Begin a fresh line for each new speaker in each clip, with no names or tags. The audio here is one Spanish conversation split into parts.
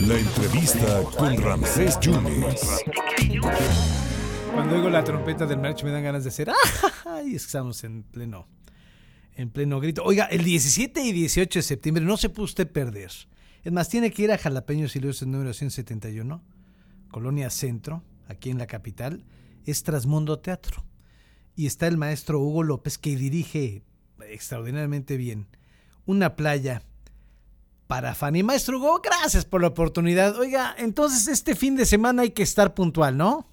La entrevista con Ramsés Yunes.
Cuando oigo la trompeta del march me dan ganas de hacer ¡ay! Estamos en pleno, en pleno grito. Oiga, el 17 y 18 de septiembre no se puede usted perder. Es más, tiene que ir a Jalapeños Ilustres número 171, Colonia Centro, aquí en la capital. Es Trasmundo Teatro. Y está el maestro Hugo López que dirige extraordinariamente bien una playa para Fanny. Maestro Hugo, gracias por la oportunidad. Oiga, entonces este fin de semana hay que estar puntual, ¿no?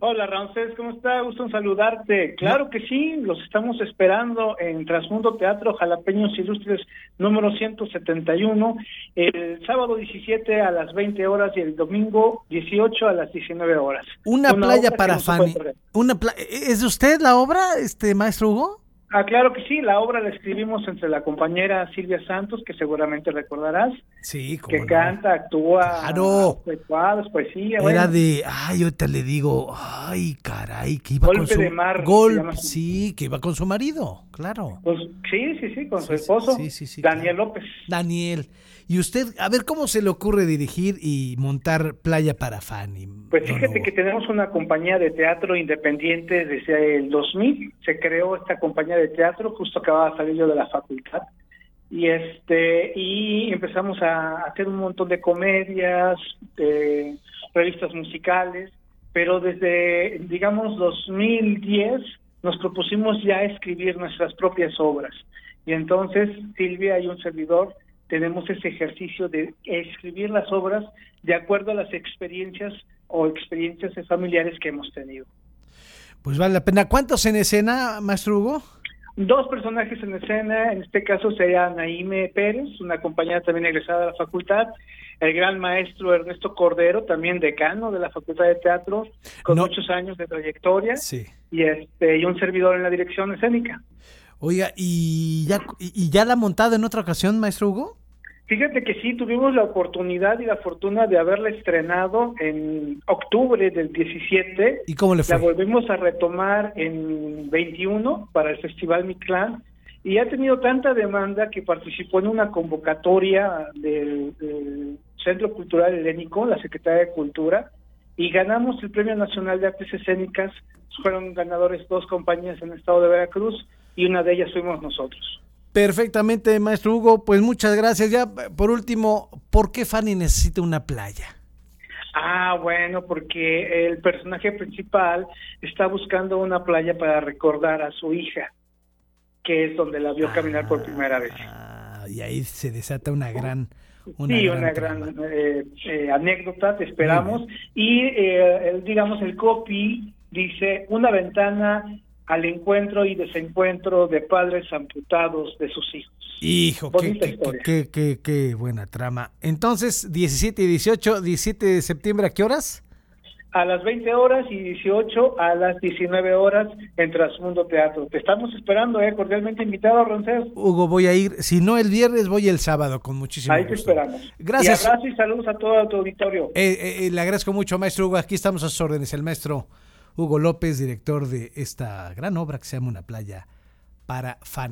Hola Ramsés, ¿cómo está? Gusto en saludarte. Claro que sí, los estamos esperando en Trasmundo Teatro Jalapeños Ilustres número 171, el sábado 17 a las 20 horas y el domingo 18 a las 19 horas.
Una, playa para Fanny. Una ¿Es de usted la obra, este maestro Hugo?
Ah, claro que sí, la obra la escribimos entre la compañera Silvia Santos, que seguramente recordarás.
Sí,
Que canta, actúa.
Claro.
Cuadros, poesía.
Era de, ay, ahorita le digo, ay, caray, que iba
Golpe
con su.
de mar.
Golpe, sí, que iba con su marido, claro.
Pues, sí, sí, sí, con su esposo.
Sí, sí, sí.
Daniel López.
Daniel. Y usted, a ver, ¿cómo se le ocurre dirigir y montar Playa para Fanny?
Pues fíjate que tenemos una compañía de teatro independiente desde el 2000. Se creó esta compañía de teatro, justo acababa de salir yo de la facultad. Y este y empezamos a hacer un montón de comedias, revistas musicales, pero desde, digamos, 2010 nos propusimos ya escribir nuestras propias obras. Y entonces Silvia y un servidor tenemos ese ejercicio de escribir las obras de acuerdo a las experiencias o experiencias familiares que hemos tenido.
Pues vale la pena. ¿Cuántos en escena, maestro Hugo?
Dos personajes en escena, en este caso sería Naime Pérez, una compañera también egresada de la facultad, el gran maestro Ernesto Cordero, también decano de la Facultad de Teatro, con muchos años de trayectoria,
sí.
y, este, y un servidor en la dirección escénica.
Oiga, ¿y ya, ¿y ya la ha montado en otra ocasión, maestro Hugo?
Fíjate que sí, tuvimos la oportunidad y la fortuna de haberla estrenado en octubre del 17.
¿Y cómo le fue?
La volvimos a retomar en 21 para el Festival Mi Clan y ha tenido tanta demanda que participó en una convocatoria del, del Centro Cultural Helénico, la Secretaría de Cultura, y ganamos el Premio Nacional de Artes Escénicas. Fueron ganadores dos compañías en el estado de Veracruz y una de ellas fuimos nosotros.
Perfectamente, maestro Hugo. Pues muchas gracias. Ya, por último, ¿por qué Fanny necesita una playa?
Ah, bueno, porque el personaje principal está buscando una playa para recordar a su hija, que es donde la vio caminar por primera vez.
Ah, y ahí se desata una gran...
Una sí, gran una gran eh, eh, anécdota, te esperamos. Y, eh, el, digamos, el copy dice, una ventana al encuentro y desencuentro de padres amputados de sus hijos.
Hijo, qué, qué, qué, qué, qué, buena trama. Entonces, 17 y 18, 17 de septiembre, ¿a qué horas?
A las 20 horas y 18 a las 19 horas en Trasmundo Teatro. Te estamos esperando, eh, cordialmente invitado, Roncés.
Hugo, voy a ir, si no el viernes, voy el sábado, con muchísimo
Ahí
gusto.
te esperamos.
Gracias.
Y abrazo y saludos a todo tu auditorio.
Eh, eh, le agradezco mucho, maestro Hugo. Aquí estamos a sus órdenes, el maestro Hugo López, director de esta gran obra que se llama Una playa para Fanny.